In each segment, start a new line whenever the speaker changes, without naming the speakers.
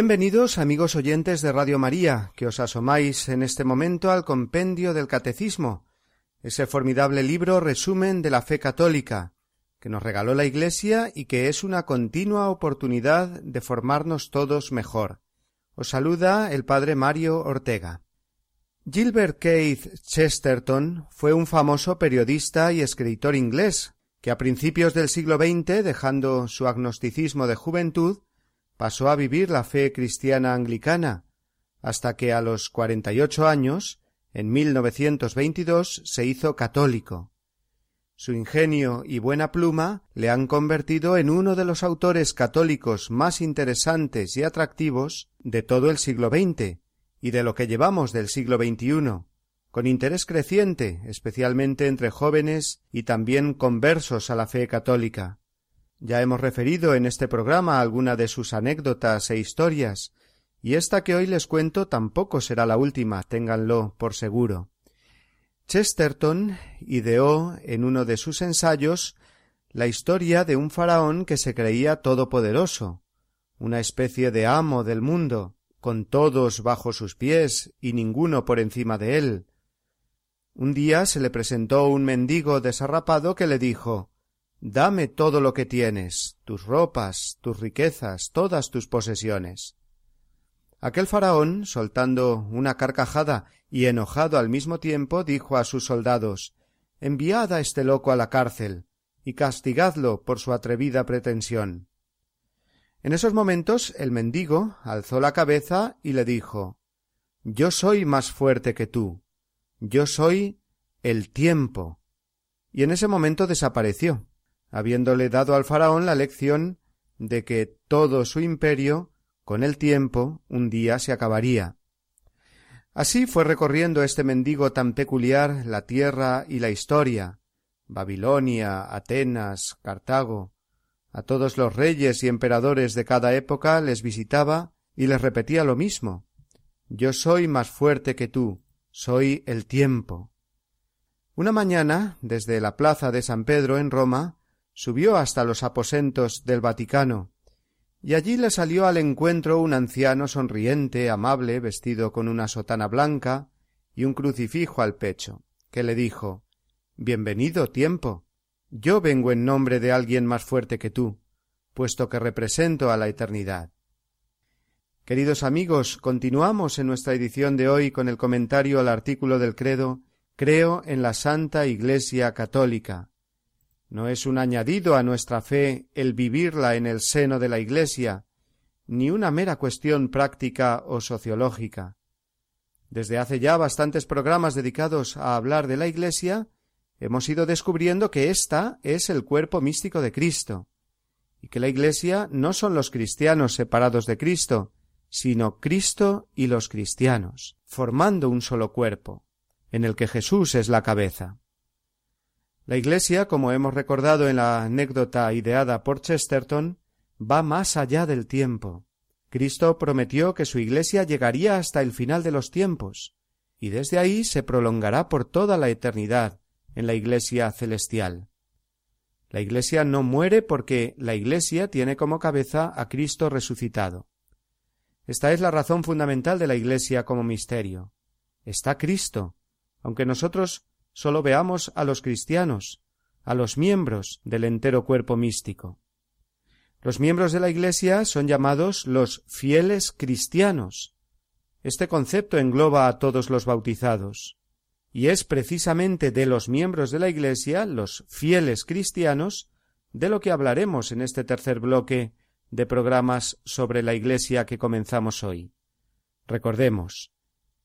Bienvenidos amigos oyentes de Radio María, que os asomáis en este momento al compendio del Catecismo, ese formidable libro resumen de la fe católica, que nos regaló la Iglesia y que es una continua oportunidad de formarnos todos mejor. Os saluda el padre Mario Ortega. Gilbert Keith Chesterton fue un famoso periodista y escritor inglés, que a principios del siglo XX, dejando su agnosticismo de juventud, pasó a vivir la fe cristiana anglicana, hasta que a los cuarenta y ocho años, en 1922, se hizo católico. Su ingenio y buena pluma le han convertido en uno de los autores católicos más interesantes y atractivos de todo el siglo XX y de lo que llevamos del siglo XXI, con interés creciente, especialmente entre jóvenes y también conversos a la fe católica. Ya hemos referido en este programa alguna de sus anécdotas e historias, y esta que hoy les cuento tampoco será la última, ténganlo por seguro. Chesterton ideó en uno de sus ensayos la historia de un faraón que se creía todopoderoso, una especie de amo del mundo, con todos bajo sus pies y ninguno por encima de él. Un día se le presentó un mendigo desarrapado que le dijo Dame todo lo que tienes, tus ropas, tus riquezas, todas tus posesiones. Aquel faraón, soltando una carcajada y enojado al mismo tiempo, dijo a sus soldados Enviad a este loco a la cárcel, y castigadlo por su atrevida pretensión. En esos momentos el mendigo alzó la cabeza y le dijo Yo soy más fuerte que tú. Yo soy el tiempo. Y en ese momento desapareció habiéndole dado al faraón la lección de que todo su imperio con el tiempo un día se acabaría. Así fue recorriendo este mendigo tan peculiar la tierra y la historia Babilonia, Atenas, Cartago. A todos los reyes y emperadores de cada época les visitaba y les repetía lo mismo Yo soy más fuerte que tú, soy el tiempo. Una mañana, desde la plaza de San Pedro en Roma, subió hasta los aposentos del Vaticano, y allí le salió al encuentro un anciano sonriente, amable, vestido con una sotana blanca y un crucifijo al pecho, que le dijo Bienvenido tiempo. Yo vengo en nombre de alguien más fuerte que tú, puesto que represento a la eternidad. Queridos amigos, continuamos en nuestra edición de hoy con el comentario al artículo del credo Creo en la Santa Iglesia Católica, no es un añadido a nuestra fe el vivirla en el seno de la Iglesia, ni una mera cuestión práctica o sociológica. Desde hace ya bastantes programas dedicados a hablar de la Iglesia, hemos ido descubriendo que ésta es el cuerpo místico de Cristo, y que la Iglesia no son los cristianos separados de Cristo, sino Cristo y los cristianos, formando un solo cuerpo, en el que Jesús es la cabeza. La Iglesia, como hemos recordado en la anécdota ideada por Chesterton, va más allá del tiempo. Cristo prometió que su Iglesia llegaría hasta el final de los tiempos, y desde ahí se prolongará por toda la eternidad en la Iglesia celestial. La Iglesia no muere porque la Iglesia tiene como cabeza a Cristo resucitado. Esta es la razón fundamental de la Iglesia como misterio. Está Cristo, aunque nosotros sólo veamos a los cristianos, a los miembros del entero cuerpo místico. Los miembros de la Iglesia son llamados los fieles cristianos. Este concepto engloba a todos los bautizados. Y es precisamente de los miembros de la Iglesia, los fieles cristianos, de lo que hablaremos en este tercer bloque de programas sobre la Iglesia que comenzamos hoy. Recordemos,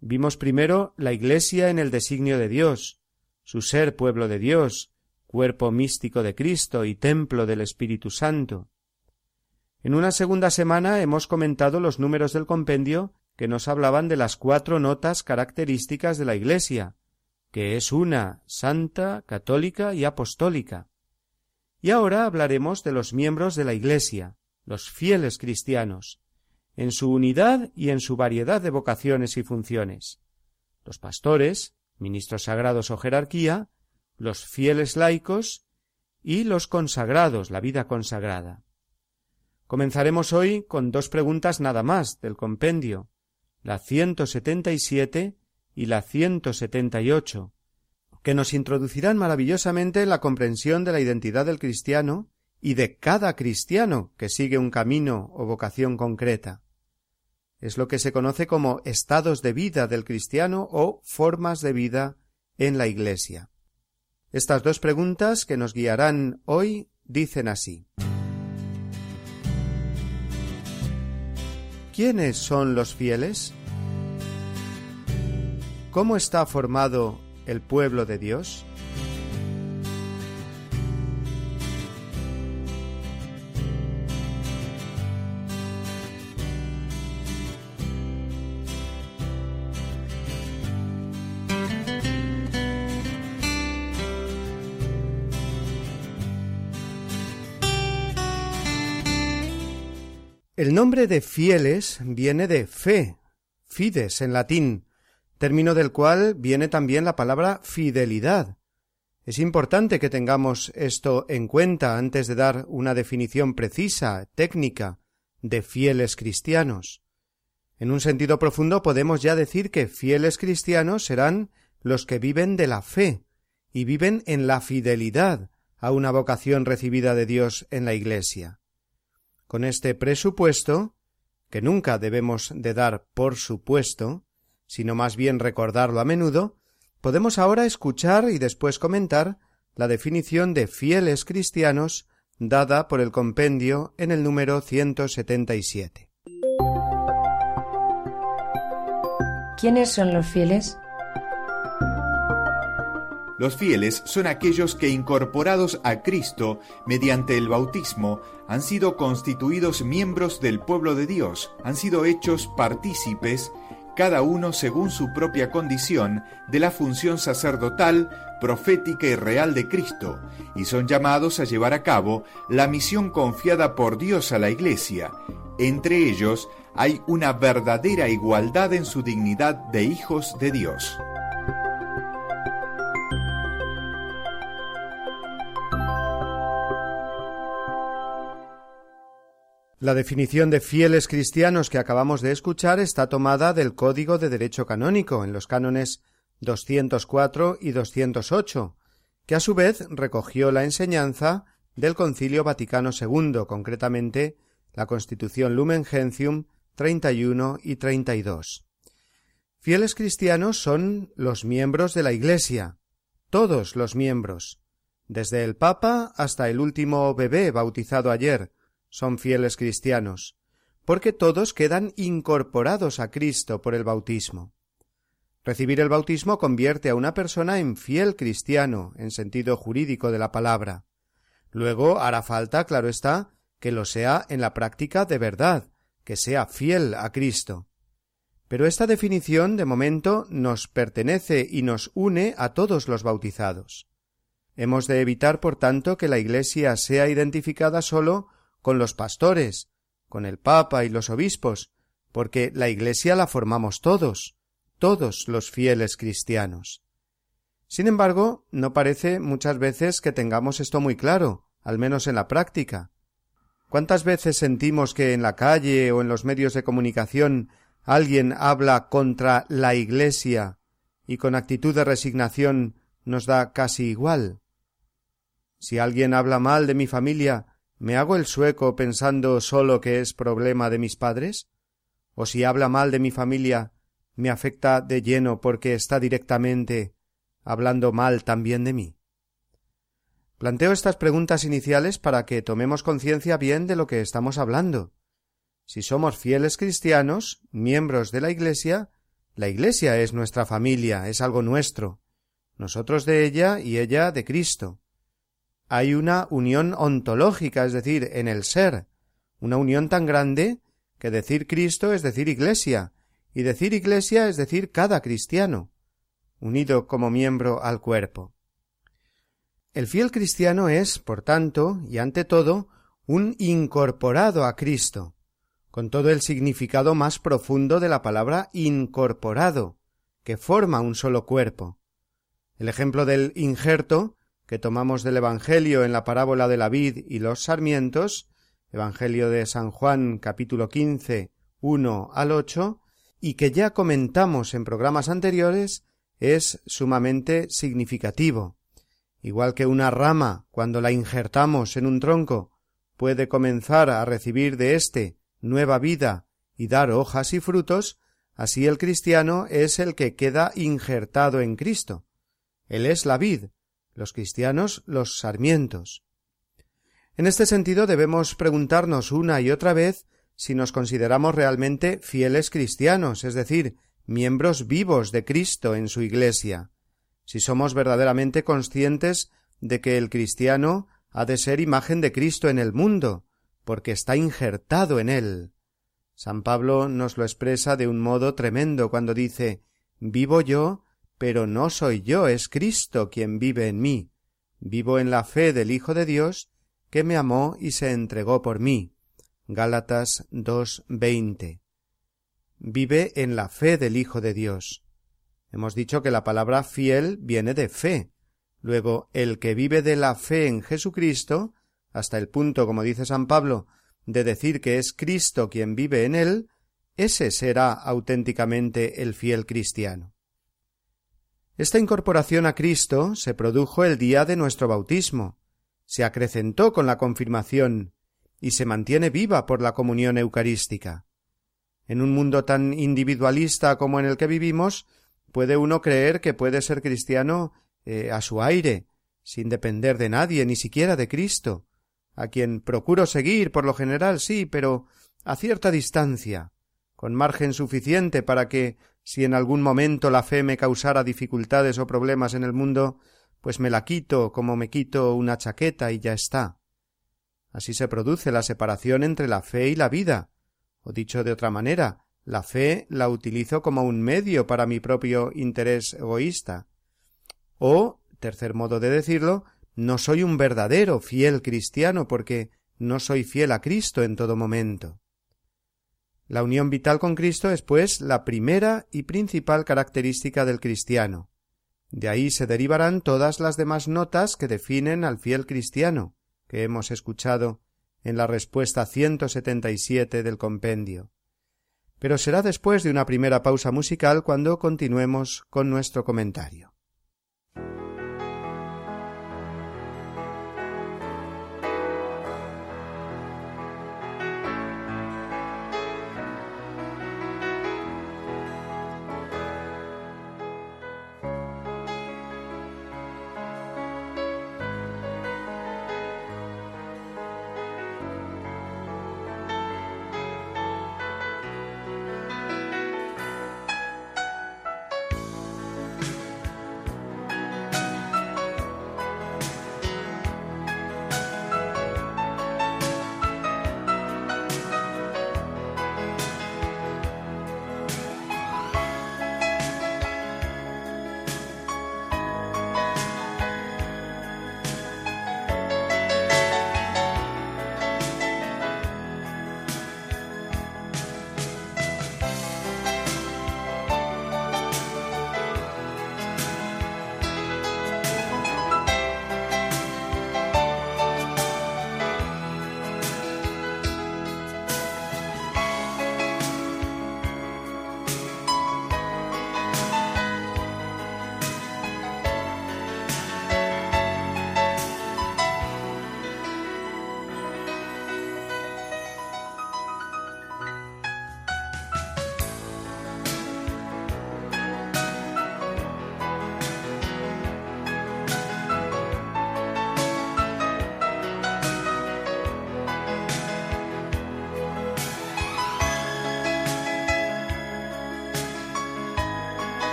vimos primero la Iglesia en el designio de Dios, su ser pueblo de Dios, cuerpo místico de Cristo y templo del Espíritu Santo. En una segunda semana hemos comentado los números del compendio que nos hablaban de las cuatro notas características de la Iglesia, que es una, santa, católica y apostólica. Y ahora hablaremos de los miembros de la Iglesia, los fieles cristianos, en su unidad y en su variedad de vocaciones y funciones. Los pastores, ministros sagrados o jerarquía, los fieles laicos y los consagrados, la vida consagrada. Comenzaremos hoy con dos preguntas nada más del compendio, la 177 y la 178, que nos introducirán maravillosamente en la comprensión de la identidad del cristiano y de cada cristiano que sigue un camino o vocación concreta. Es lo que se conoce como estados de vida del cristiano o formas de vida en la Iglesia. Estas dos preguntas que nos guiarán hoy dicen así. ¿Quiénes son los fieles? ¿Cómo está formado el pueblo de Dios? El nombre de fieles viene de fe, fides en latín, término del cual viene también la palabra fidelidad. Es importante que tengamos esto en cuenta antes de dar una definición precisa, técnica, de fieles cristianos. En un sentido profundo podemos ya decir que fieles cristianos serán los que viven de la fe y viven en la fidelidad a una vocación recibida de Dios en la Iglesia. Con este presupuesto, que nunca debemos de dar por supuesto, sino más bien recordarlo a menudo, podemos ahora escuchar y después comentar la definición de fieles cristianos dada por el compendio en el número 177. ¿Quiénes son los fieles? Los fieles son aquellos que incorporados a Cristo mediante el bautismo han sido constituidos miembros del pueblo de Dios, han sido hechos partícipes, cada uno según su propia condición, de la función sacerdotal, profética y real de Cristo, y son llamados a llevar a cabo la misión confiada por Dios a la Iglesia. Entre ellos hay una verdadera igualdad en su dignidad de hijos de Dios. La definición de fieles cristianos que acabamos de escuchar está tomada del Código de Derecho Canónico en los cánones 204 y 208, que a su vez recogió la enseñanza del Concilio Vaticano II, concretamente la Constitución Lumen Gentium 31 y 32. Fieles cristianos son los miembros de la Iglesia, todos los miembros, desde el Papa hasta el último bebé bautizado ayer, son fieles cristianos, porque todos quedan incorporados a Cristo por el bautismo. Recibir el bautismo convierte a una persona en fiel cristiano, en sentido jurídico de la palabra. Luego hará falta, claro está, que lo sea en la práctica de verdad, que sea fiel a Cristo. Pero esta definición, de momento, nos pertenece y nos une a todos los bautizados. Hemos de evitar, por tanto, que la Iglesia sea identificada sólo con los pastores, con el Papa y los obispos, porque la Iglesia la formamos todos, todos los fieles cristianos. Sin embargo, no parece muchas veces que tengamos esto muy claro, al menos en la práctica. ¿Cuántas veces sentimos que en la calle o en los medios de comunicación alguien habla contra la Iglesia y con actitud de resignación nos da casi igual? Si alguien habla mal de mi familia ¿Me hago el sueco pensando solo que es problema de mis padres? ¿O si habla mal de mi familia, me afecta de lleno porque está directamente hablando mal también de mí? Planteo estas preguntas iniciales para que tomemos conciencia bien de lo que estamos hablando. Si somos fieles cristianos, miembros de la Iglesia, la Iglesia es nuestra familia, es algo nuestro, nosotros de ella y ella de Cristo hay una unión ontológica, es decir, en el ser, una unión tan grande que decir Cristo es decir Iglesia, y decir Iglesia es decir cada cristiano, unido como miembro al cuerpo. El fiel cristiano es, por tanto, y ante todo, un incorporado a Cristo, con todo el significado más profundo de la palabra incorporado, que forma un solo cuerpo. El ejemplo del injerto que tomamos del Evangelio en la parábola de la vid y los sarmientos, Evangelio de San Juan capítulo 15, 1 al 8, y que ya comentamos en programas anteriores, es sumamente significativo. Igual que una rama, cuando la injertamos en un tronco, puede comenzar a recibir de éste nueva vida y dar hojas y frutos, así el cristiano es el que queda injertado en Cristo. Él es la vid, los cristianos los sarmientos. En este sentido debemos preguntarnos una y otra vez si nos consideramos realmente fieles cristianos, es decir, miembros vivos de Cristo en su Iglesia, si somos verdaderamente conscientes de que el cristiano ha de ser imagen de Cristo en el mundo, porque está injertado en él. San Pablo nos lo expresa de un modo tremendo cuando dice Vivo yo, pero no soy yo, es Cristo quien vive en mí. Vivo en la fe del Hijo de Dios, que me amó y se entregó por mí. Gálatas 2.20. Vive en la fe del Hijo de Dios. Hemos dicho que la palabra fiel viene de fe. Luego, el que vive de la fe en Jesucristo, hasta el punto, como dice San Pablo, de decir que es Cristo quien vive en él, ese será auténticamente el fiel cristiano. Esta incorporación a Cristo se produjo el día de nuestro bautismo, se acrecentó con la confirmación y se mantiene viva por la comunión eucarística. En un mundo tan individualista como en el que vivimos, puede uno creer que puede ser cristiano eh, a su aire, sin depender de nadie, ni siquiera de Cristo, a quien procuro seguir por lo general sí, pero a cierta distancia, con margen suficiente para que si en algún momento la fe me causara dificultades o problemas en el mundo, pues me la quito como me quito una chaqueta y ya está. Así se produce la separación entre la fe y la vida, o dicho de otra manera, la fe la utilizo como un medio para mi propio interés egoísta. O, tercer modo de decirlo, no soy un verdadero fiel cristiano porque no soy fiel a Cristo en todo momento. La unión vital con Cristo es, pues, la primera y principal característica del cristiano. De ahí se derivarán todas las demás notas que definen al fiel cristiano, que hemos escuchado en la respuesta 177 del compendio. Pero será después de una primera pausa musical cuando continuemos con nuestro comentario.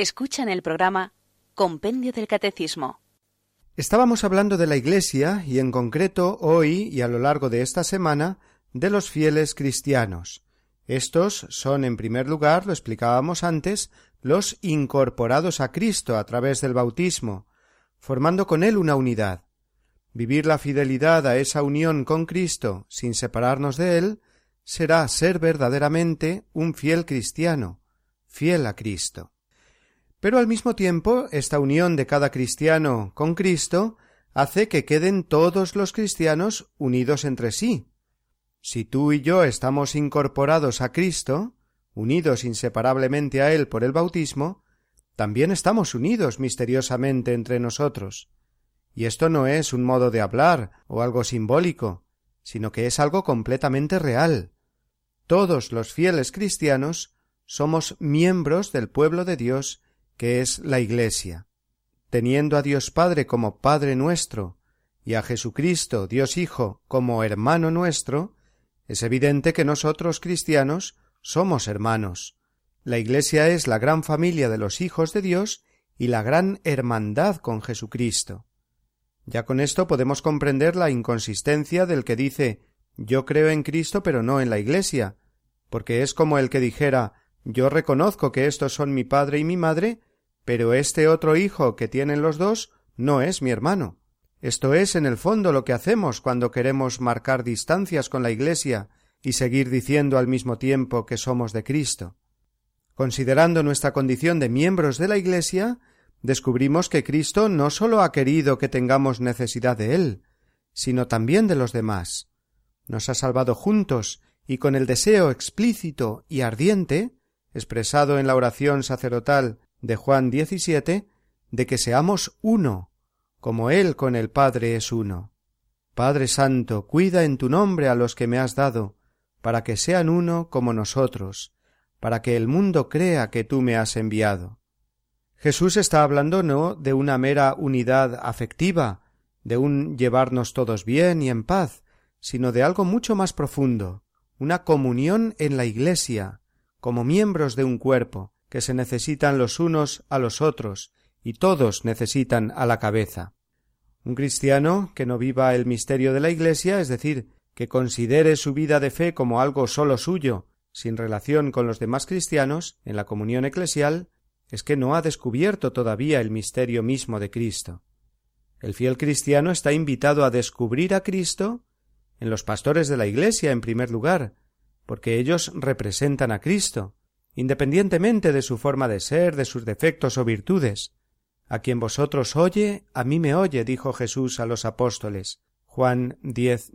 Escuchan el programa Compendio del Catecismo.
Estábamos hablando de la Iglesia y en concreto hoy y a lo largo de esta semana de los fieles cristianos. Estos son, en primer lugar, lo explicábamos antes, los incorporados a Cristo a través del bautismo, formando con Él una unidad. Vivir la fidelidad a esa unión con Cristo sin separarnos de Él será ser verdaderamente un fiel cristiano, fiel a Cristo. Pero al mismo tiempo, esta unión de cada cristiano con Cristo hace que queden todos los cristianos unidos entre sí. Si tú y yo estamos incorporados a Cristo, unidos inseparablemente a Él por el bautismo, también estamos unidos misteriosamente entre nosotros. Y esto no es un modo de hablar o algo simbólico, sino que es algo completamente real. Todos los fieles cristianos somos miembros del pueblo de Dios que es la Iglesia, teniendo a Dios Padre como Padre nuestro y a Jesucristo, Dios Hijo, como hermano nuestro, es evidente que nosotros cristianos somos hermanos. La Iglesia es la gran familia de los hijos de Dios y la gran hermandad con Jesucristo. Ya con esto podemos comprender la inconsistencia del que dice yo creo en Cristo pero no en la Iglesia, porque es como el que dijera yo reconozco que estos son mi padre y mi madre, pero este otro hijo que tienen los dos no es mi hermano. Esto es, en el fondo, lo que hacemos cuando queremos marcar distancias con la Iglesia y seguir diciendo al mismo tiempo que somos de Cristo. Considerando nuestra condición de miembros de la Iglesia, descubrimos que Cristo no sólo ha querido que tengamos necesidad de Él, sino también de los demás. Nos ha salvado juntos y con el deseo explícito y ardiente, expresado en la oración sacerdotal de Juan 17, de que seamos uno, como Él con el Padre es uno. Padre Santo, cuida en tu nombre a los que me has dado, para que sean uno como nosotros, para que el mundo crea que tú me has enviado. Jesús está hablando no de una mera unidad afectiva, de un llevarnos todos bien y en paz, sino de algo mucho más profundo, una comunión en la Iglesia, como miembros de un cuerpo, que se necesitan los unos a los otros, y todos necesitan a la cabeza. Un cristiano que no viva el misterio de la Iglesia, es decir, que considere su vida de fe como algo solo suyo, sin relación con los demás cristianos, en la comunión eclesial, es que no ha descubierto todavía el misterio mismo de Cristo. El fiel cristiano está invitado a descubrir a Cristo en los pastores de la Iglesia, en primer lugar, porque ellos representan a Cristo, independientemente de su forma de ser, de sus defectos o virtudes. A quien vosotros oye, a mí me oye, dijo Jesús a los apóstoles. Juan 10,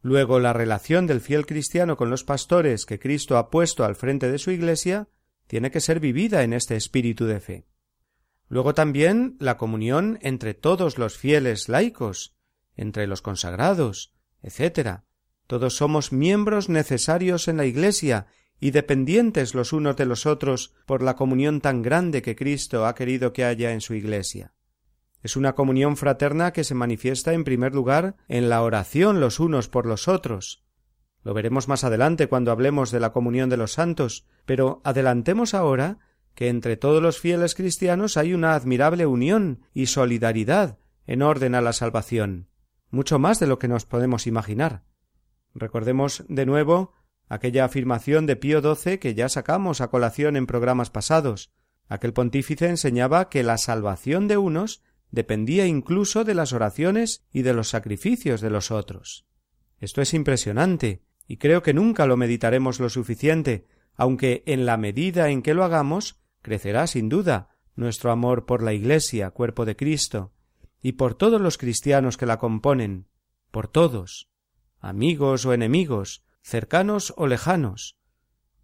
Luego la relación del fiel cristiano con los pastores que Cristo ha puesto al frente de su iglesia tiene que ser vivida en este espíritu de fe. Luego también la comunión entre todos los fieles laicos, entre los consagrados, etc. Todos somos miembros necesarios en la Iglesia y dependientes los unos de los otros por la comunión tan grande que Cristo ha querido que haya en su Iglesia. Es una comunión fraterna que se manifiesta en primer lugar en la oración los unos por los otros. Lo veremos más adelante cuando hablemos de la comunión de los santos, pero adelantemos ahora que entre todos los fieles cristianos hay una admirable unión y solidaridad en orden a la salvación, mucho más de lo que nos podemos imaginar. Recordemos de nuevo aquella afirmación de Pío XII que ya sacamos a colación en programas pasados. Aquel pontífice enseñaba que la salvación de unos dependía incluso de las oraciones y de los sacrificios de los otros. Esto es impresionante, y creo que nunca lo meditaremos lo suficiente, aunque en la medida en que lo hagamos, crecerá sin duda nuestro amor por la Iglesia, cuerpo de Cristo, y por todos los cristianos que la componen, por todos, amigos o enemigos, cercanos o lejanos.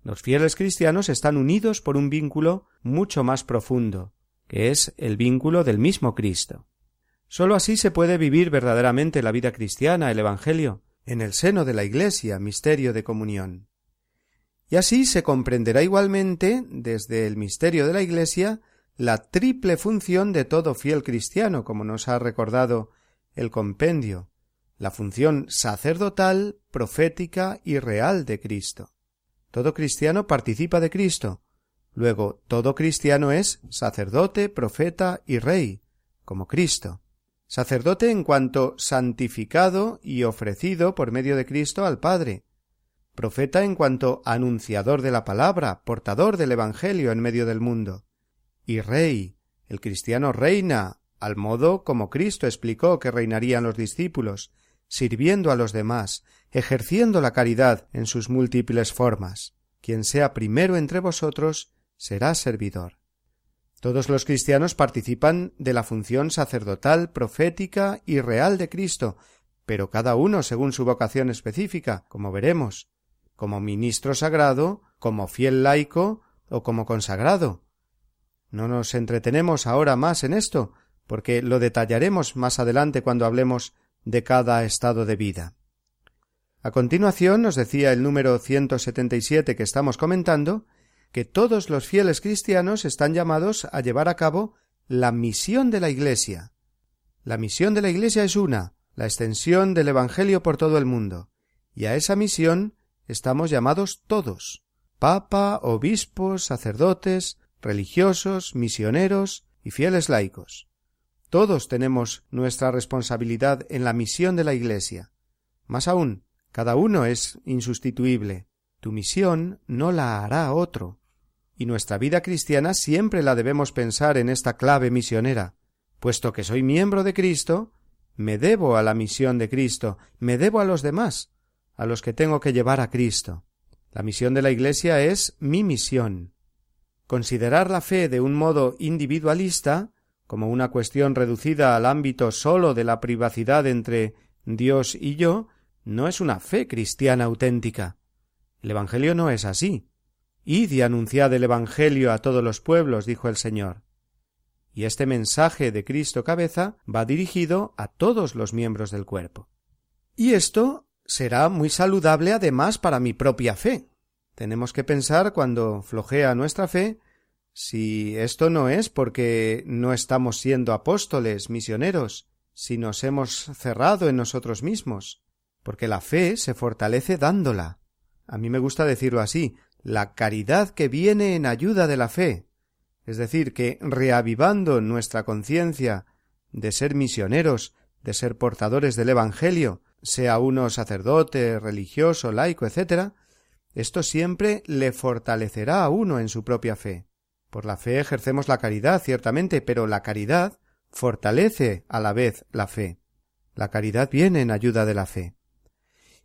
Los fieles cristianos están unidos por un vínculo mucho más profundo, que es el vínculo del mismo Cristo. Sólo así se puede vivir verdaderamente la vida cristiana, el Evangelio, en el seno de la Iglesia, misterio de comunión. Y así se comprenderá igualmente, desde el misterio de la Iglesia, la triple función de todo fiel cristiano, como nos ha recordado el compendio, la función sacerdotal, profética y real de Cristo. Todo cristiano participa de Cristo. Luego, todo cristiano es sacerdote, profeta y rey, como Cristo. Sacerdote en cuanto santificado y ofrecido por medio de Cristo al Padre. Profeta en cuanto anunciador de la palabra, portador del Evangelio en medio del mundo. Y rey. El cristiano reina, al modo como Cristo explicó que reinarían los discípulos, sirviendo a los demás, ejerciendo la caridad en sus múltiples formas. Quien sea primero entre vosotros será servidor. Todos los cristianos participan de la función sacerdotal, profética y real de Cristo, pero cada uno según su vocación específica, como veremos, como ministro sagrado, como fiel laico o como consagrado. No nos entretenemos ahora más en esto, porque lo detallaremos más adelante cuando hablemos de cada estado de vida. A continuación nos decía el número 177 que estamos comentando que todos los fieles cristianos están llamados a llevar a cabo la misión de la Iglesia. La misión de la Iglesia es una, la extensión del Evangelio por todo el mundo, y a esa misión estamos llamados todos papa, obispos, sacerdotes, religiosos, misioneros y fieles laicos. Todos tenemos nuestra responsabilidad en la misión de la Iglesia. Más aún, cada uno es insustituible. Tu misión no la hará otro. Y nuestra vida cristiana siempre la debemos pensar en esta clave misionera. Puesto que soy miembro de Cristo, me debo a la misión de Cristo, me debo a los demás, a los que tengo que llevar a Cristo. La misión de la Iglesia es mi misión. Considerar la fe de un modo individualista como una cuestión reducida al ámbito sólo de la privacidad entre Dios y yo, no es una fe cristiana auténtica. El Evangelio no es así. Id y anunciad el Evangelio a todos los pueblos, dijo el Señor. Y este mensaje de Cristo cabeza va dirigido a todos los miembros del cuerpo. Y esto será muy saludable además para mi propia fe. Tenemos que pensar cuando flojea nuestra fe si esto no es porque no estamos siendo apóstoles, misioneros, si nos hemos cerrado en nosotros mismos, porque la fe se fortalece dándola. A mí me gusta decirlo así, la caridad que viene en ayuda de la fe, es decir, que reavivando nuestra conciencia de ser misioneros, de ser portadores del Evangelio, sea uno sacerdote, religioso, laico, etc., esto siempre le fortalecerá a uno en su propia fe. Por la fe ejercemos la caridad, ciertamente, pero la caridad fortalece a la vez la fe. La caridad viene en ayuda de la fe.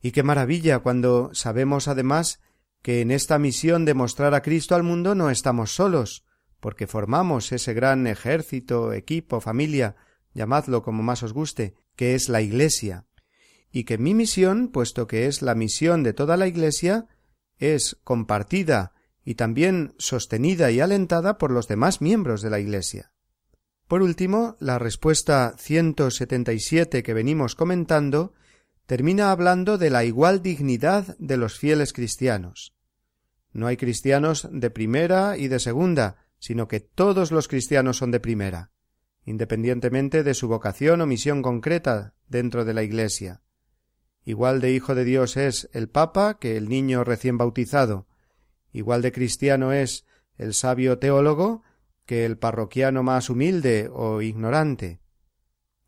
Y qué maravilla cuando sabemos además que en esta misión de mostrar a Cristo al mundo no estamos solos, porque formamos ese gran ejército, equipo, familia, llamadlo como más os guste, que es la Iglesia, y que mi misión, puesto que es la misión de toda la Iglesia, es compartida y también sostenida y alentada por los demás miembros de la Iglesia. Por último, la respuesta 177 que venimos comentando termina hablando de la igual dignidad de los fieles cristianos. No hay cristianos de primera y de segunda, sino que todos los cristianos son de primera, independientemente de su vocación o misión concreta dentro de la Iglesia. Igual de hijo de Dios es el Papa que el niño recién bautizado, Igual de cristiano es el sabio teólogo que el parroquiano más humilde o ignorante.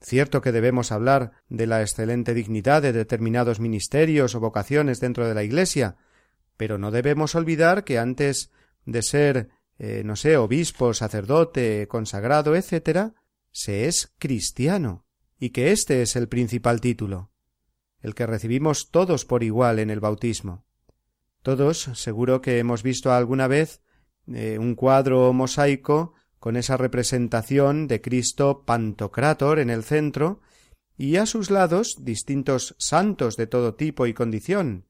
Cierto que debemos hablar de la excelente dignidad de determinados ministerios o vocaciones dentro de la Iglesia, pero no debemos olvidar que antes de ser, eh, no sé, obispo, sacerdote, consagrado, etc., se es cristiano, y que este es el principal título, el que recibimos todos por igual en el bautismo. Todos seguro que hemos visto alguna vez eh, un cuadro mosaico con esa representación de Cristo Pantocrátor en el centro y a sus lados distintos santos de todo tipo y condición.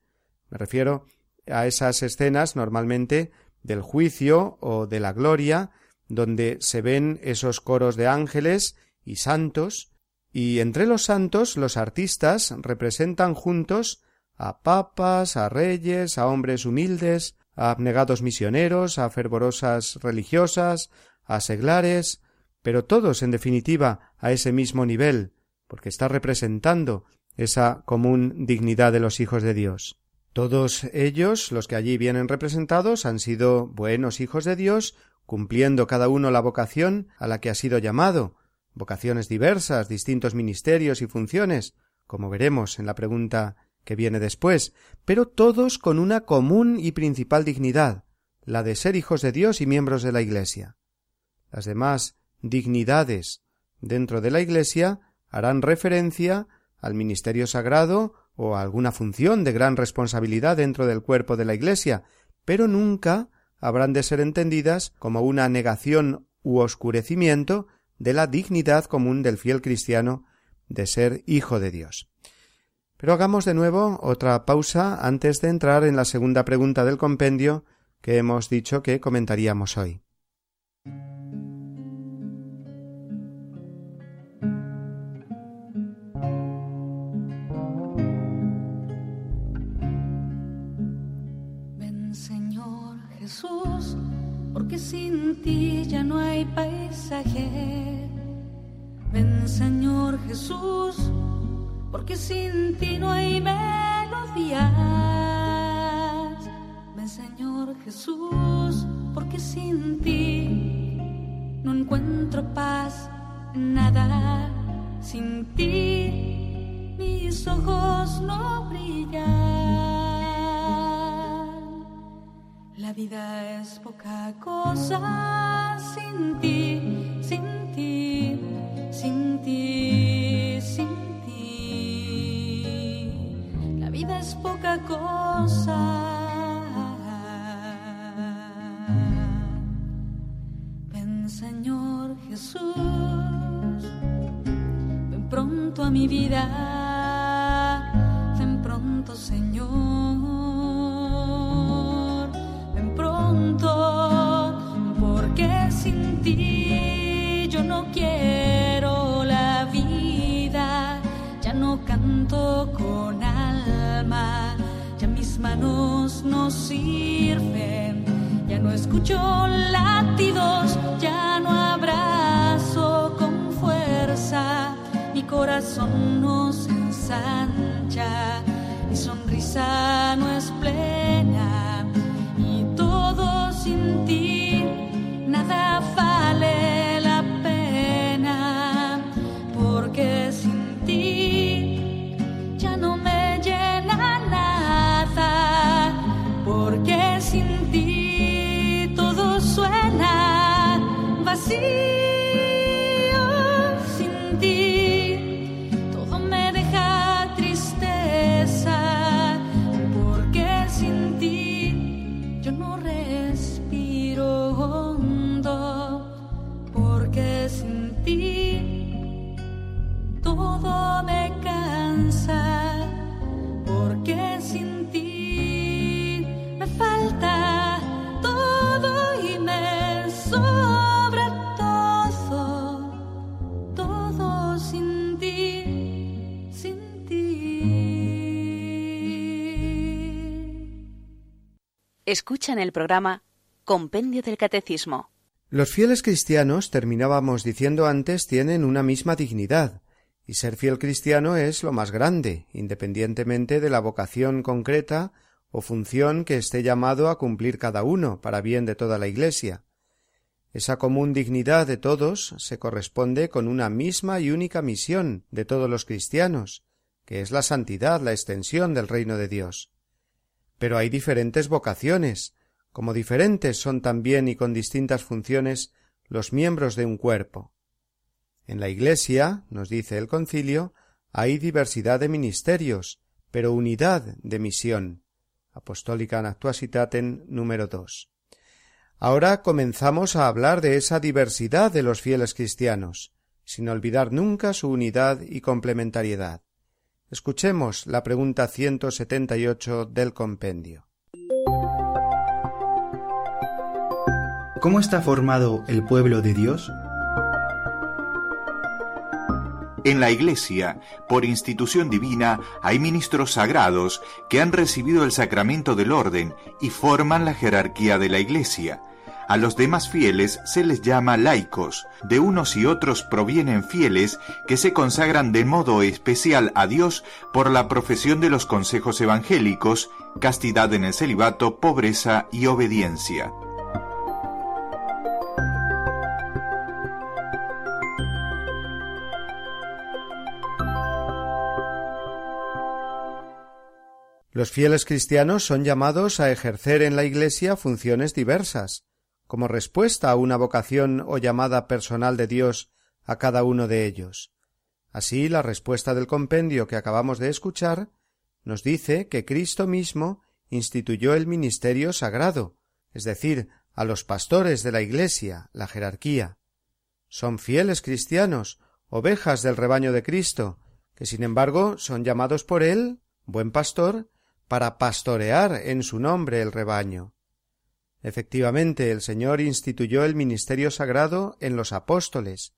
Me refiero a esas escenas normalmente del juicio o de la gloria, donde se ven esos coros de ángeles y santos, y entre los santos los artistas representan juntos a papas, a reyes, a hombres humildes, a abnegados misioneros, a fervorosas religiosas, a seglares, pero todos, en definitiva, a ese mismo nivel, porque está representando esa común dignidad de los hijos de Dios. Todos ellos, los que allí vienen representados, han sido buenos hijos de Dios, cumpliendo cada uno la vocación a la que ha sido llamado, vocaciones diversas, distintos ministerios y funciones, como veremos en la pregunta que viene después, pero todos con una común y principal dignidad, la de ser hijos de Dios y miembros de la Iglesia. Las demás dignidades dentro de la Iglesia harán referencia al ministerio sagrado o a alguna función de gran responsabilidad dentro del cuerpo de la Iglesia, pero nunca habrán de ser entendidas como una negación u oscurecimiento de la dignidad común del fiel cristiano de ser hijo de Dios. Pero hagamos de nuevo otra pausa antes de entrar en la segunda pregunta del compendio que hemos dicho que comentaríamos hoy.
Ven Señor Jesús, porque sin ti ya no hay paisaje. Ven Señor Jesús porque sin ti no hay melodías. Ven Señor Jesús, porque sin ti no encuentro paz, nada. Sin ti mis ojos no brillan. La vida es poca cosa sin ti, sin ti, sin ti. es poca cosa. Ven Señor Jesús, ven pronto a mi vida, ven pronto Señor, ven pronto, porque sin ti yo no quiero la vida, ya no canto con manos no sirven, ya no escucho latidos, ya no abrazo con fuerza, mi corazón no se ensancha, mi sonrisa no es
Escuchan el programa Compendio del Catecismo.
Los fieles cristianos, terminábamos diciendo antes, tienen una misma dignidad, y ser fiel cristiano es lo más grande, independientemente de la vocación concreta o función que esté llamado a cumplir cada uno para bien de toda la Iglesia. Esa común dignidad de todos se corresponde con una misma y única misión de todos los cristianos, que es la santidad, la extensión del reino de Dios. Pero hay diferentes vocaciones, como diferentes son también y con distintas funciones los miembros de un cuerpo. En la Iglesia, nos dice el concilio, hay diversidad de ministerios, pero unidad de misión. Apostólica en número 2. Ahora comenzamos a hablar de esa diversidad de los fieles cristianos, sin olvidar nunca su unidad y complementariedad. Escuchemos la pregunta 178 del compendio.
¿Cómo está formado el pueblo de Dios?
En la Iglesia, por institución divina, hay ministros sagrados que han recibido el sacramento del orden y forman la jerarquía de la Iglesia a los demás fieles se les llama laicos. De unos y otros provienen fieles que se consagran de modo especial a Dios por la profesión de los consejos evangélicos, castidad en el celibato, pobreza y obediencia.
Los fieles cristianos son llamados a ejercer en la Iglesia funciones diversas como respuesta a una vocación o llamada personal de Dios a cada uno de ellos. Así, la respuesta del compendio que acabamos de escuchar nos dice que Cristo mismo instituyó el ministerio sagrado, es decir, a los pastores de la Iglesia, la jerarquía. Son fieles cristianos, ovejas del rebaño de Cristo, que sin embargo son llamados por él, buen pastor, para pastorear en su nombre el rebaño. Efectivamente, el Señor instituyó el ministerio sagrado en los apóstoles,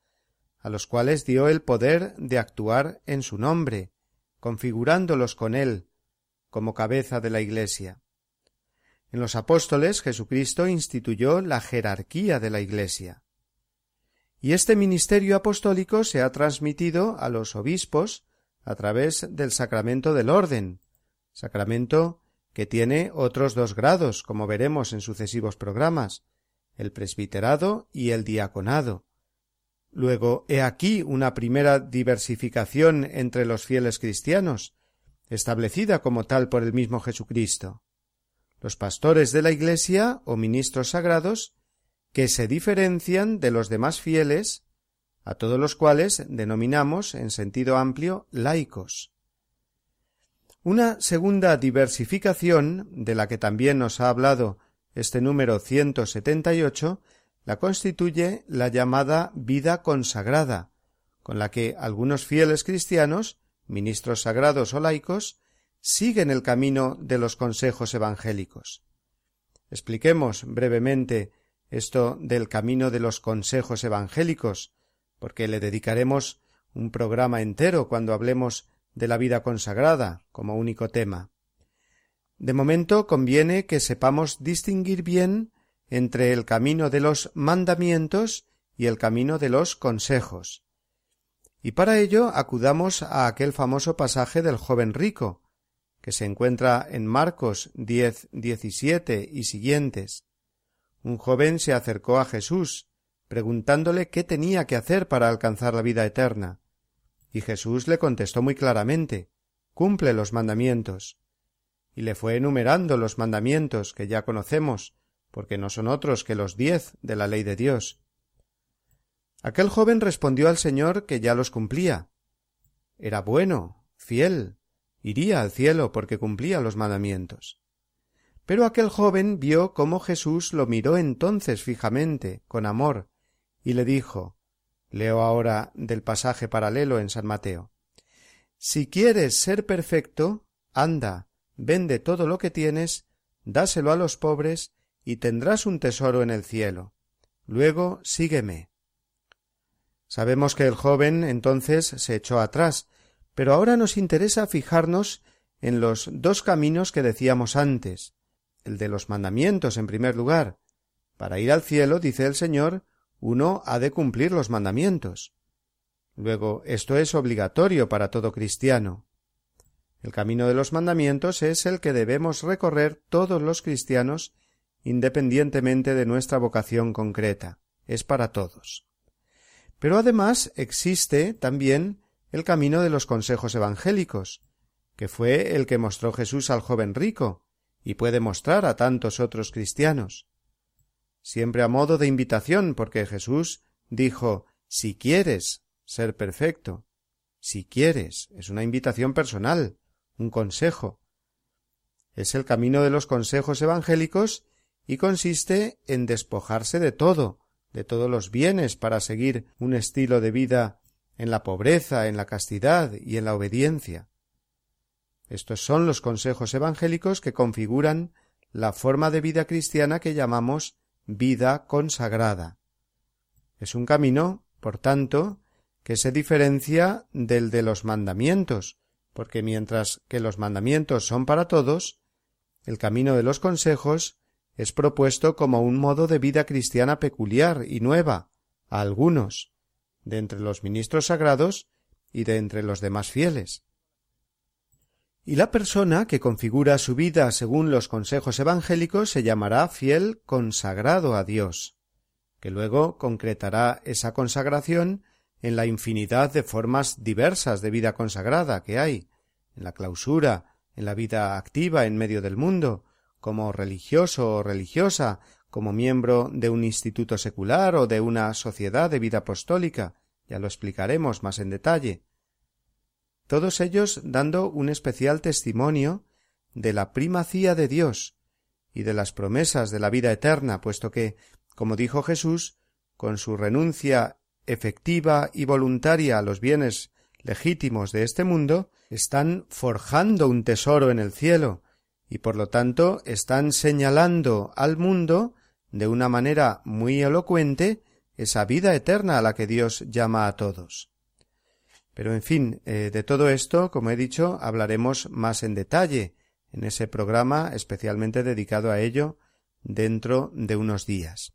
a los cuales dio el poder de actuar en su nombre, configurándolos con él como cabeza de la Iglesia. En los apóstoles Jesucristo instituyó la jerarquía de la Iglesia. Y este ministerio apostólico se ha transmitido a los obispos a través del sacramento del orden, sacramento que tiene otros dos grados, como veremos en sucesivos programas, el presbiterado y el diaconado. Luego, he aquí una primera diversificación entre los fieles cristianos, establecida como tal por el mismo Jesucristo. Los pastores de la Iglesia o ministros sagrados, que se diferencian de los demás fieles, a todos los cuales denominamos en sentido amplio laicos. Una segunda diversificación, de la que también nos ha hablado este número 178, la constituye la llamada vida consagrada, con la que algunos fieles cristianos, ministros sagrados o laicos, siguen el camino de los consejos evangélicos. Expliquemos brevemente esto del camino de los consejos evangélicos, porque le dedicaremos un programa entero cuando hablemos de la vida consagrada como único tema. De momento conviene que sepamos distinguir bien entre el camino de los mandamientos y el camino de los consejos. Y para ello acudamos a aquel famoso pasaje del joven rico, que se encuentra en Marcos 10, 17 y siguientes. Un joven se acercó a Jesús, preguntándole qué tenía que hacer para alcanzar la vida eterna. Y Jesús le contestó muy claramente Cumple los mandamientos. Y le fue enumerando los mandamientos que ya conocemos, porque no son otros que los diez de la ley de Dios. Aquel joven respondió al Señor que ya los cumplía. Era bueno, fiel, iría al cielo porque cumplía los mandamientos. Pero aquel joven vio cómo Jesús lo miró entonces fijamente, con amor, y le dijo Leo ahora del pasaje paralelo en San Mateo. Si quieres ser perfecto, anda, vende todo lo que tienes, dáselo a los pobres, y tendrás un tesoro en el cielo. Luego sígueme. Sabemos que el joven entonces se echó atrás, pero ahora nos interesa fijarnos en los dos caminos que decíamos antes, el de los mandamientos en primer lugar. Para ir al cielo, dice el Señor, uno ha de cumplir los mandamientos. Luego, esto es obligatorio para todo cristiano. El camino de los mandamientos es el que debemos recorrer todos los cristianos independientemente de nuestra vocación concreta. Es para todos. Pero además existe también el camino de los consejos evangélicos, que fue el que mostró Jesús al joven rico, y puede mostrar a tantos otros cristianos siempre a modo de invitación, porque Jesús dijo si quieres ser perfecto, si quieres, es una invitación personal, un consejo. Es el camino de los consejos evangélicos y consiste en despojarse de todo, de todos los bienes para seguir un estilo de vida en la pobreza, en la castidad y en la obediencia. Estos son los consejos evangélicos que configuran la forma de vida cristiana que llamamos vida consagrada. Es un camino, por tanto, que se diferencia del de los mandamientos, porque mientras que los mandamientos son para todos, el camino de los consejos es propuesto como un modo de vida cristiana peculiar y nueva a algunos, de entre los ministros sagrados y de entre los demás fieles. Y la persona que configura su vida según los consejos evangélicos se llamará fiel consagrado a Dios, que luego concretará esa consagración en la infinidad de formas diversas de vida consagrada que hay, en la clausura, en la vida activa en medio del mundo, como religioso o religiosa, como miembro de un instituto secular o de una sociedad de vida apostólica, ya lo explicaremos más en detalle, todos ellos dando un especial testimonio de la primacía de Dios y de las promesas de la vida eterna, puesto que, como dijo Jesús, con su renuncia efectiva y voluntaria a los bienes legítimos de este mundo, están forjando un tesoro en el cielo, y por lo tanto están señalando al mundo de una manera muy elocuente esa vida eterna a la que Dios llama a todos. Pero en fin, eh, de todo esto, como he dicho, hablaremos más en detalle en ese programa especialmente dedicado a ello dentro de unos días.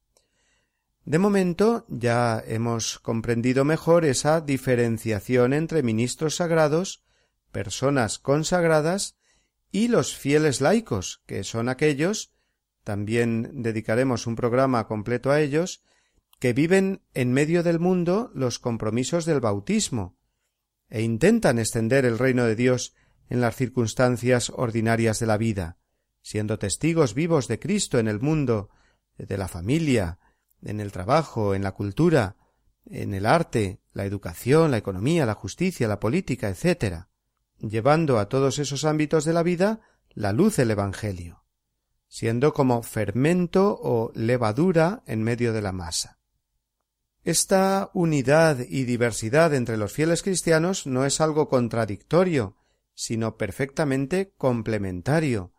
De momento ya hemos comprendido mejor esa diferenciación entre ministros sagrados, personas consagradas y los fieles laicos, que son aquellos también dedicaremos un programa completo a ellos, que viven en medio del mundo los compromisos del bautismo, e intentan extender el reino de Dios en las circunstancias ordinarias de la vida, siendo testigos vivos de Cristo en el mundo, de la familia, en el trabajo, en la cultura, en el arte, la educación, la economía, la justicia, la política, etc., llevando a todos esos ámbitos de la vida la luz del Evangelio, siendo como fermento o levadura en medio de la masa. Esta unidad y diversidad entre los fieles cristianos no es algo contradictorio, sino perfectamente complementario.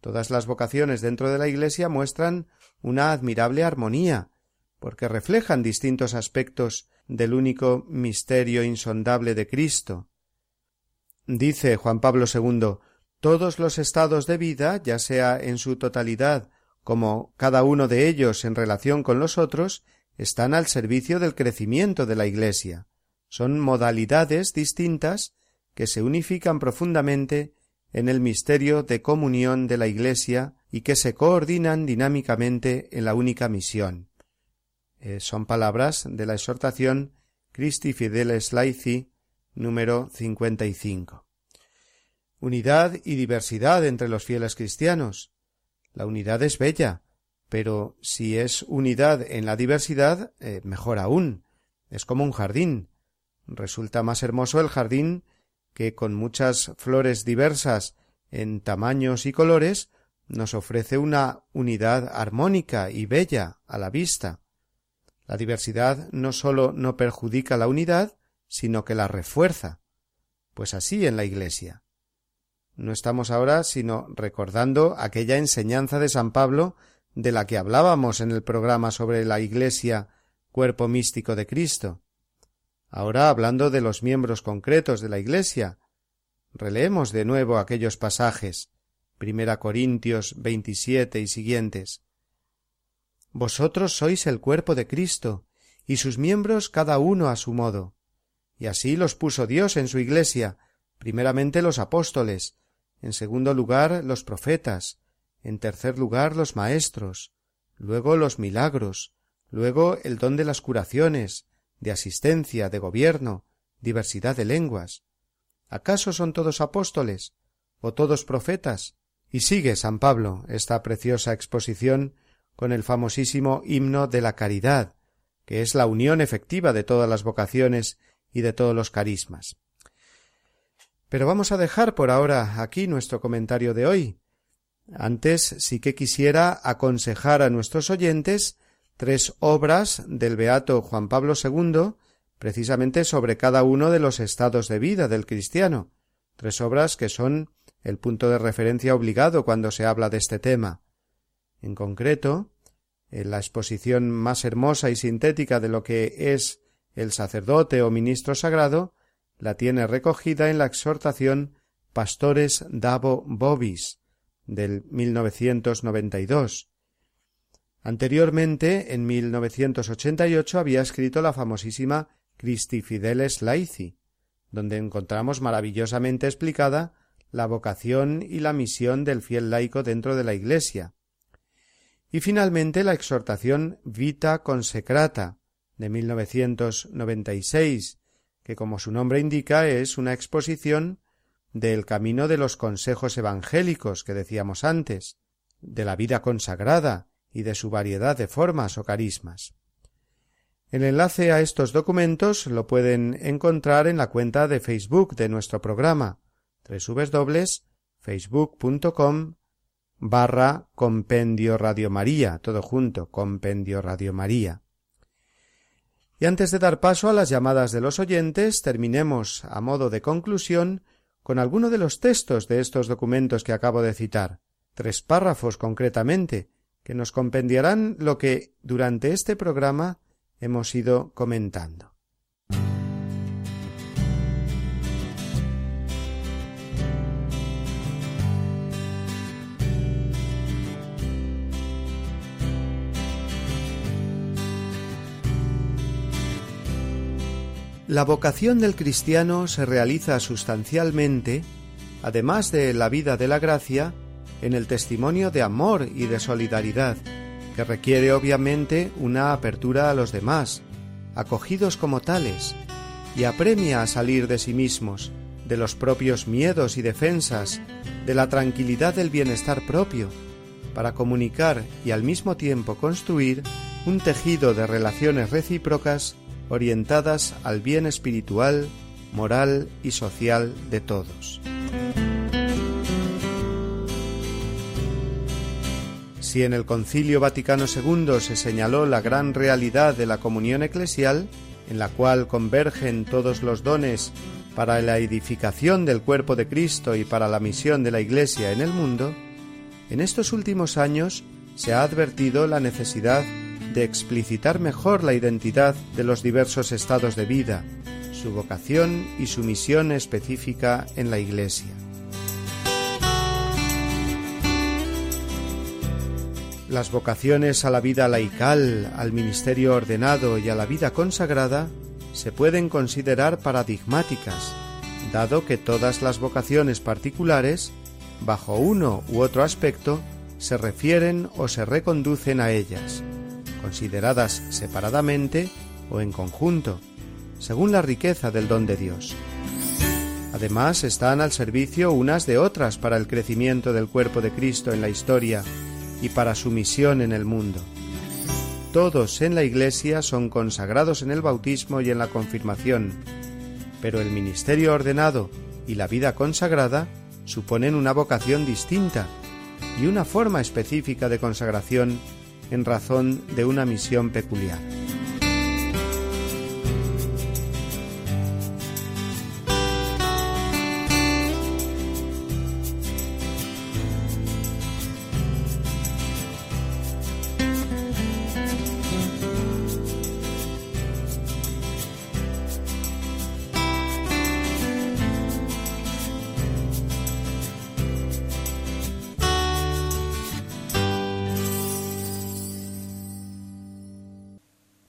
Todas las vocaciones dentro de la Iglesia muestran una admirable armonía, porque reflejan distintos aspectos del único misterio insondable de Cristo. Dice Juan Pablo II todos los estados de vida, ya sea en su totalidad como cada uno de ellos en relación con los otros, están al servicio del crecimiento de la Iglesia. Son modalidades distintas que se unifican profundamente en el misterio de comunión de la Iglesia y que se coordinan dinámicamente en la única misión. Eh, son palabras de la exhortación Christi Fideles Laici número 55. Unidad y diversidad entre los fieles cristianos. La unidad es bella, pero si es unidad en la diversidad, eh, mejor aún. Es como un jardín. Resulta más hermoso el jardín que con muchas flores diversas en tamaños y colores nos ofrece una unidad armónica y bella a la vista. La diversidad no sólo no perjudica la unidad, sino que la refuerza. Pues así en la Iglesia. No estamos ahora sino recordando aquella enseñanza de San Pablo de la que hablábamos en el programa sobre la Iglesia cuerpo místico de Cristo. Ahora hablando de los miembros concretos de la Iglesia, releemos de nuevo aquellos pasajes, Primera Corintios 27 y siguientes. Vosotros sois el cuerpo de Cristo, y sus miembros cada uno a su modo. Y así los puso Dios en su Iglesia, primeramente los apóstoles, en segundo lugar los profetas, en tercer lugar los maestros, luego los milagros, luego el don de las curaciones, de asistencia, de gobierno, diversidad de lenguas. ¿Acaso son todos apóstoles? ¿O todos profetas? Y sigue San Pablo esta preciosa exposición con el famosísimo himno de la caridad, que es la unión efectiva de todas las vocaciones y de todos los carismas. Pero vamos a dejar por ahora aquí nuestro comentario de hoy, antes sí que quisiera aconsejar a nuestros oyentes tres obras del beato Juan Pablo II, precisamente sobre cada uno de los estados de vida del cristiano, tres obras que son el punto de referencia obligado cuando se habla de este tema. En concreto, en la exposición más hermosa y sintética de lo que es el sacerdote o ministro sagrado, la tiene recogida en la exhortación Pastores Davo Bobis, del 1992. Anteriormente, en 1988, había escrito la famosísima Christi Fideles Laici, donde encontramos maravillosamente explicada la vocación y la misión del fiel laico dentro de la Iglesia. Y finalmente la exhortación Vita Consecrata de 1996, que como su nombre indica es una exposición del camino de los consejos evangélicos que decíamos antes, de la vida consagrada y de su variedad de formas o carismas. El enlace a estos documentos lo pueden encontrar en la cuenta de Facebook de nuestro programa www.facebook.com barra Compendio Radio María, todo junto, Compendio Radio María. Y antes de dar paso a las llamadas de los oyentes, terminemos a modo de conclusión con alguno de los textos de estos documentos que acabo de citar, tres párrafos concretamente, que nos compendiarán lo que durante este programa hemos ido comentando. La vocación del cristiano se realiza sustancialmente, además de la vida de la gracia, en el testimonio de amor y de solidaridad, que requiere obviamente una apertura a los demás, acogidos como tales, y apremia a salir de sí mismos, de los propios miedos y defensas, de la tranquilidad del bienestar propio, para comunicar y al mismo tiempo construir un tejido de relaciones recíprocas orientadas al bien espiritual, moral y social de todos. Si en el Concilio Vaticano II se señaló la gran realidad de la comunión eclesial, en la cual convergen todos los dones para la edificación del cuerpo de Cristo y para la misión de la Iglesia en el mundo, en estos últimos años se ha advertido la necesidad de explicitar mejor la identidad de los diversos estados de vida, su vocación y su misión específica en la Iglesia. Las vocaciones a la vida laical, al ministerio ordenado y a la vida consagrada se pueden considerar paradigmáticas, dado que todas las vocaciones particulares, bajo uno u otro aspecto, se refieren o se reconducen a ellas consideradas separadamente o en conjunto, según la riqueza del don de Dios. Además, están al servicio unas de otras para el crecimiento del cuerpo de Cristo en la historia y para su misión en el mundo. Todos en la Iglesia son consagrados en el bautismo y en la confirmación, pero el ministerio ordenado y la vida consagrada suponen una vocación distinta y una forma específica de consagración en razón de una misión peculiar.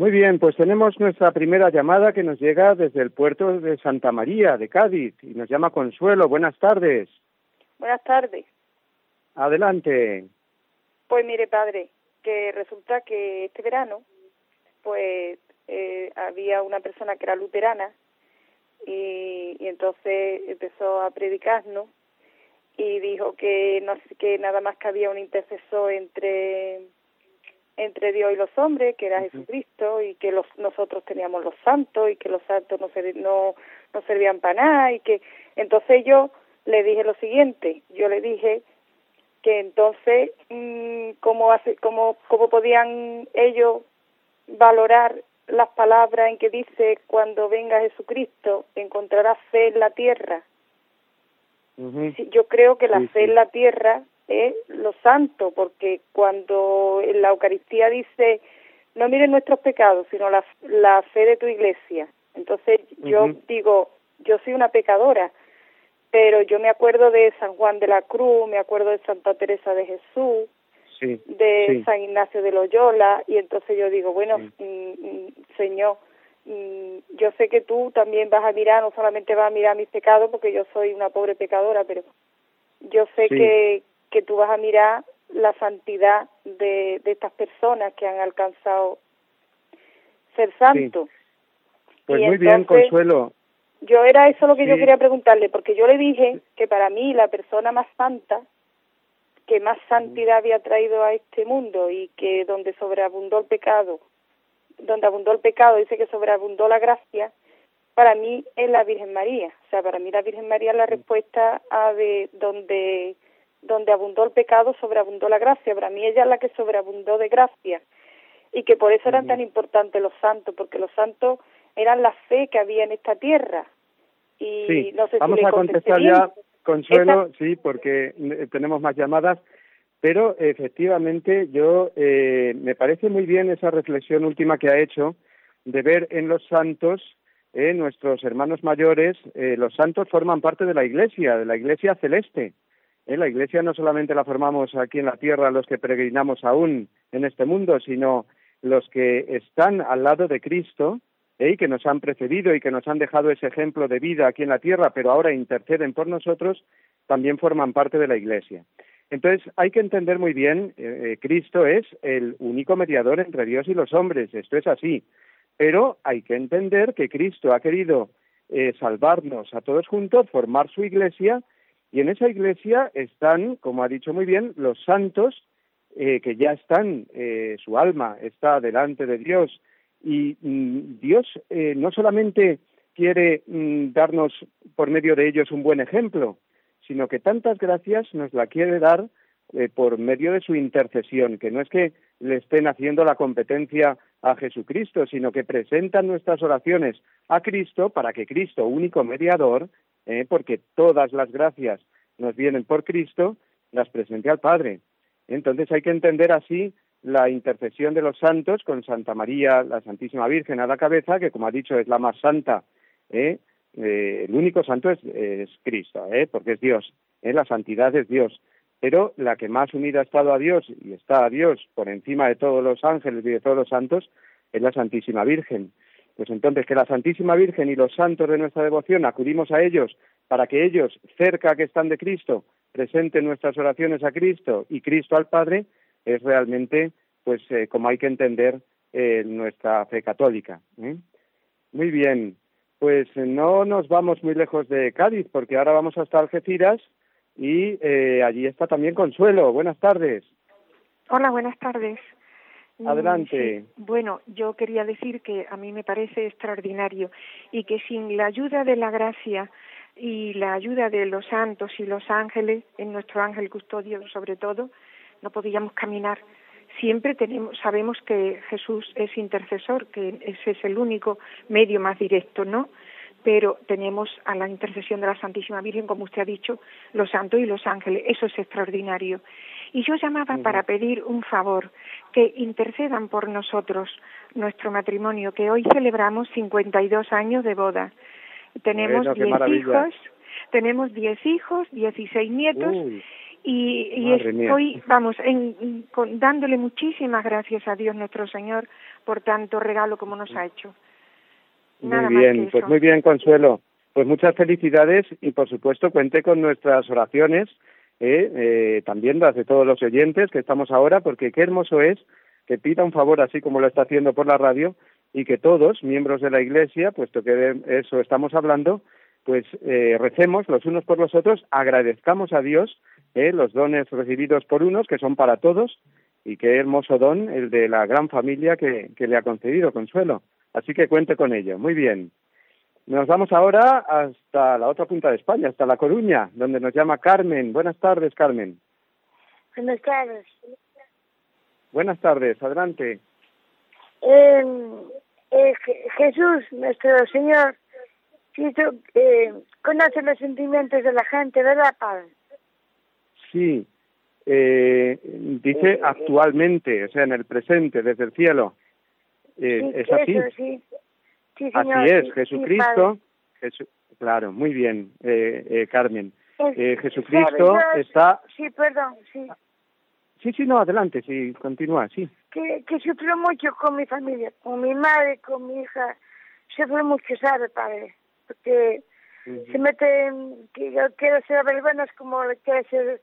Muy bien, pues tenemos nuestra primera llamada que nos llega desde el puerto de Santa María, de Cádiz, y nos llama Consuelo. Buenas tardes.
Buenas tardes.
Adelante.
Pues mire, padre, que resulta que este verano, pues eh, había una persona que era luterana y, entonces empezó a predicarnos y dijo que no que nada más que había un intercesor entre entre Dios y los hombres, que era Jesucristo, y que los, nosotros teníamos los santos, y que los santos no, no, servían para nada, y que entonces yo le dije lo siguiente, yo le dije que entonces mm, cómo, hace, cómo, cómo podían ellos valorar las palabras en que dice cuando venga Jesucristo encontrará fe en la tierra. Yo creo que la fe en la tierra es lo santo, porque cuando en la Eucaristía dice, no miren nuestros pecados, sino la, fe de tu iglesia. Entonces yo digo, yo soy una pecadora, pero yo me acuerdo de San Juan de la Cruz, me acuerdo de Santa Teresa de Jesús, de San Ignacio de Loyola, y entonces yo digo, bueno, mm, mm, Señor, mm, yo sé que tú también vas a mirar, no solamente vas a mirar mis pecados, porque yo soy una pobre pecadora, pero yo sé que, que tú vas a mirar la santidad de, de estas personas que han alcanzado ser santos.
Pues muy bien, Consuelo.
Yo era eso lo que yo quería preguntarle, porque yo le dije que para mí la persona más santa, que más santidad había traído a este mundo y que donde sobreabundó el pecado, donde abundó el pecado, dice que sobreabundó la gracia, para mí es la Virgen María. O sea, para mí la Virgen María es la respuesta a de donde donde abundó el pecado, sobreabundó la gracia. Para mí ella es la que sobreabundó de gracia y que por eso eran tan importantes los santos, porque los santos eran la fe que había en esta tierra.
Y vamos a contestar ya, Consuelo, sí, porque tenemos más llamadas. Pero efectivamente yo eh, me parece muy bien esa reflexión última que ha hecho de ver en los santos, eh, nuestros hermanos mayores, eh, los santos forman parte de la Iglesia, de la Iglesia celeste. La iglesia no solamente la formamos aquí en la tierra los que peregrinamos aún en este mundo, sino los que están al lado de Cristo ¿eh? y que nos han precedido y que nos han dejado ese ejemplo de vida aquí en la tierra, pero ahora interceden por nosotros, también forman parte de la iglesia. Entonces, hay que entender muy bien, eh, eh, Cristo es el único mediador entre Dios y los hombres, esto es así, pero hay que entender que Cristo ha querido salvarnos a todos juntos, formar su iglesia y en esa iglesia están, como ha dicho muy bien, los santos eh, que ya están, eh, su alma está delante de Dios. Y mm, Dios eh, no solamente quiere mm, darnos por medio de ellos un buen ejemplo, sino que tantas gracias nos la quiere dar por medio de su intercesión, que no es que le estén haciendo la competencia a Jesucristo, sino que presentan nuestras oraciones a Cristo para que Cristo, único mediador, ¿eh? porque todas las gracias nos vienen por Cristo, las presenté al Padre. Entonces hay que entender así la intercesión de los santos con Santa María, la Santísima Virgen a la cabeza, que como ha dicho es la más santa. ¿eh? Eh, el único santo es, Cristo, porque es Dios, la santidad es Dios. Pero la que más unida ha estado a Dios y está a Dios por encima de todos los ángeles y de todos los santos es la Santísima Virgen. Pues entonces que la Santísima Virgen y los santos de nuestra devoción acudimos a ellos para que ellos, cerca que están de Cristo, presenten nuestras oraciones a Cristo y Cristo al Padre, es realmente, pues, eh, como hay que entender eh, nuestra fe católica. ¿eh? Muy bien, pues no nos vamos muy lejos de Cádiz, porque ahora vamos hasta Algeciras y allí está también Consuelo. Buenas tardes.
Hola, buenas tardes.
Adelante.
Bueno, yo quería decir que a mí me parece extraordinario y que sin la ayuda de la gracia y la ayuda de los santos y los ángeles, en nuestro ángel custodio sobre todo, no podíamos caminar. Siempre tenemos, sabemos que Jesús es intercesor, que ese es el único medio más directo, ¿no? Pero tenemos a la intercesión de la Santísima Virgen, como usted ha dicho, los santos y los ángeles. Eso es extraordinario. Y yo llamaba para pedir un favor, que intercedan por nosotros nuestro matrimonio, que hoy celebramos 52 años de boda. Tenemos 10 hijos, tenemos 10 hijos, 16 nietos. y, hoy estoy, vamos, dándole muchísimas gracias a Dios nuestro Señor por tanto regalo como nos ha hecho.
muy bien, pues muy bien, Consuelo. Pues muchas felicidades y por supuesto cuente con nuestras oraciones ¿eh? eh, también las de todos los oyentes que estamos ahora, porque qué hermoso es que pida un favor así como lo está haciendo por la radio y que todos, miembros de la Iglesia, puesto que de eso estamos hablando, pues eh, recemos los unos por los otros, agradezcamos a Dios eh, los dones recibidos por unos, que son para todos, y qué hermoso don el de la gran familia que le ha concedido Consuelo. Así que cuente con ello. Muy bien. Nos vamos ahora hasta la otra punta de España, hasta La Coruña, donde nos llama Carmen. Buenas tardes, Carmen.
Buenas tardes.
Buenas tardes, adelante.
Em, eh, Jesús, nuestro Señor, eh, conoce los sentimientos de la gente, ¿verdad, Padre?
Sí, eh, dice eh, eh, actualmente, o sea, en el presente, desde el cielo. ¿Es así? sí. Así es, Jesucristo. Claro, muy bien, eh, eh Carmen. eh, Jesucristo está.
Sí, perdón, sí.
Sí, sí, no, adelante, sí, continúa, sí.
Que, que sufrió mucho con mi familia, con mi madre, con mi hija. sufro mucho, ¿sabe, padre? Porque se mete. Que yo quiero ser es como quiero ser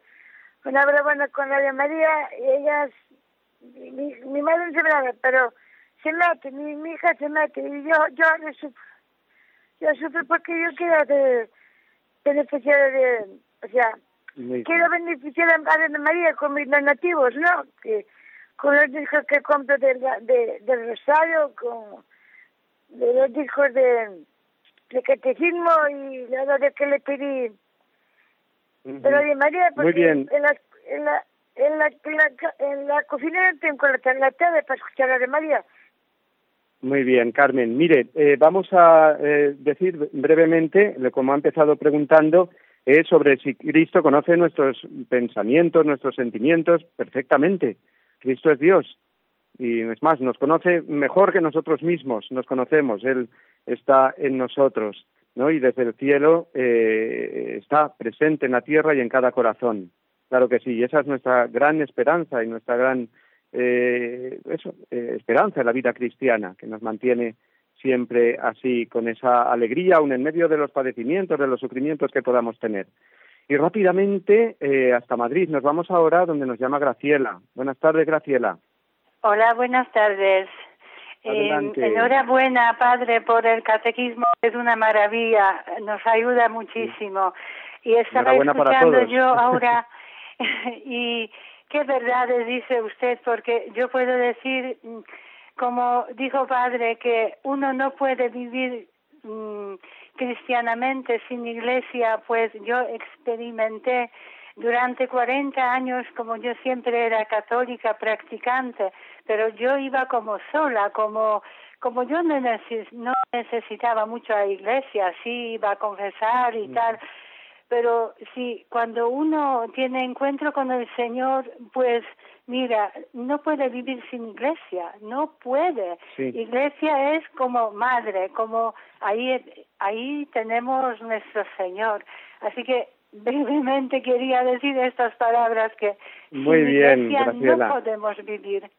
una buena con la María y ellas. Mi, mi madre es brava, pero se mete, mi, hija se mate y yo, yo le sufro. Yo sufro porque yo quiero de, beneficiar de, o sea, quiero beneficiar a Ana María con mis nativos ¿no? Que, con los discos que compro del, de, Rosario, con los discos de, catecismo y la de que le pedí. Pero de María,
porque
en la, en la, en la, en la, en tengo la, para escuchar a de María.
Muy bien, Carmen. Mire, eh, vamos a eh, decir brevemente, como ha empezado preguntando, eh, sobre si Cristo conoce nuestros pensamientos, nuestros sentimientos perfectamente. Cristo es Dios. Y es más, nos conoce mejor que nosotros mismos, nos conocemos, Él está en nosotros, ¿no? Y desde el cielo eh, está presente en la tierra y en cada corazón. Claro que sí, esa es nuestra gran esperanza y nuestra gran eh, eso, eh, esperanza en la vida cristiana, que nos mantiene siempre así, con esa alegría, aún en medio de los padecimientos, de los sufrimientos que podamos tener. Y rápidamente eh, hasta Madrid, nos vamos ahora donde nos llama Graciela. Buenas tardes, Graciela.
Hola, buenas tardes. Eh, enhorabuena, padre, por el catequismo, es una maravilla, nos ayuda muchísimo. Y estaba escuchando yo ahora y qué verdades dice usted, porque yo puedo decir, mm, como dijo padre, que uno no puede vivir mm, cristianamente sin iglesia, pues yo experimenté durante 40 años, como yo siempre era católica practicante, pero yo iba como sola, como como yo no, necesitaba mucho a la iglesia, sí iba a confesar y mm. tal, pero si cuando uno tiene encuentro con el Señor, pues mira, no puede vivir sin iglesia, no puede. Iglesia es como madre, como ahí, ahí tenemos nuestro Señor. Así que brevemente quería decir estas palabras que
Muy bien, iglesia no
podemos vivir.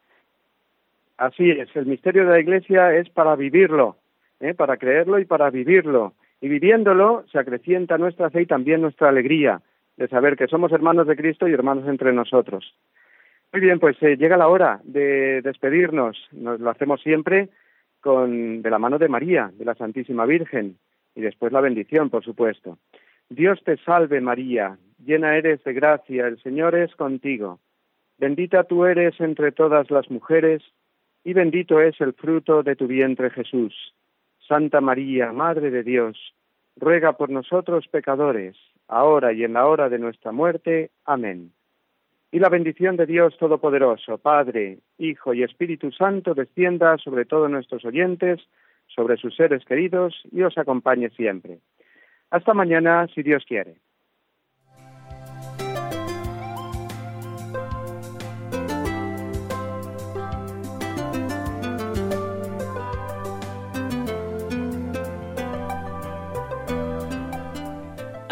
Así es, el misterio de la iglesia es para vivirlo, ¿eh? para creerlo y para vivirlo. Y viviéndolo se acrecienta nuestra fe y también nuestra alegría de saber que somos hermanos de Cristo y hermanos entre nosotros. Muy bien, pues eh, llega la hora de despedirnos. Nos lo hacemos siempre con, de la mano de María, de la Santísima Virgen, y después la bendición, por supuesto. Dios te salve María, llena eres de gracia, el Señor es contigo. Bendita tú eres entre todas las mujeres, y bendito es el fruto de tu vientre Jesús. Santa María, Madre de Dios, ruega por nosotros pecadores, ahora y en la hora de nuestra muerte. Amén. Y la bendición de Dios Todopoderoso, Padre, Hijo y Espíritu Santo, descienda sobre todos nuestros oyentes, sobre sus seres queridos y os acompañe siempre. Hasta mañana, si Dios quiere.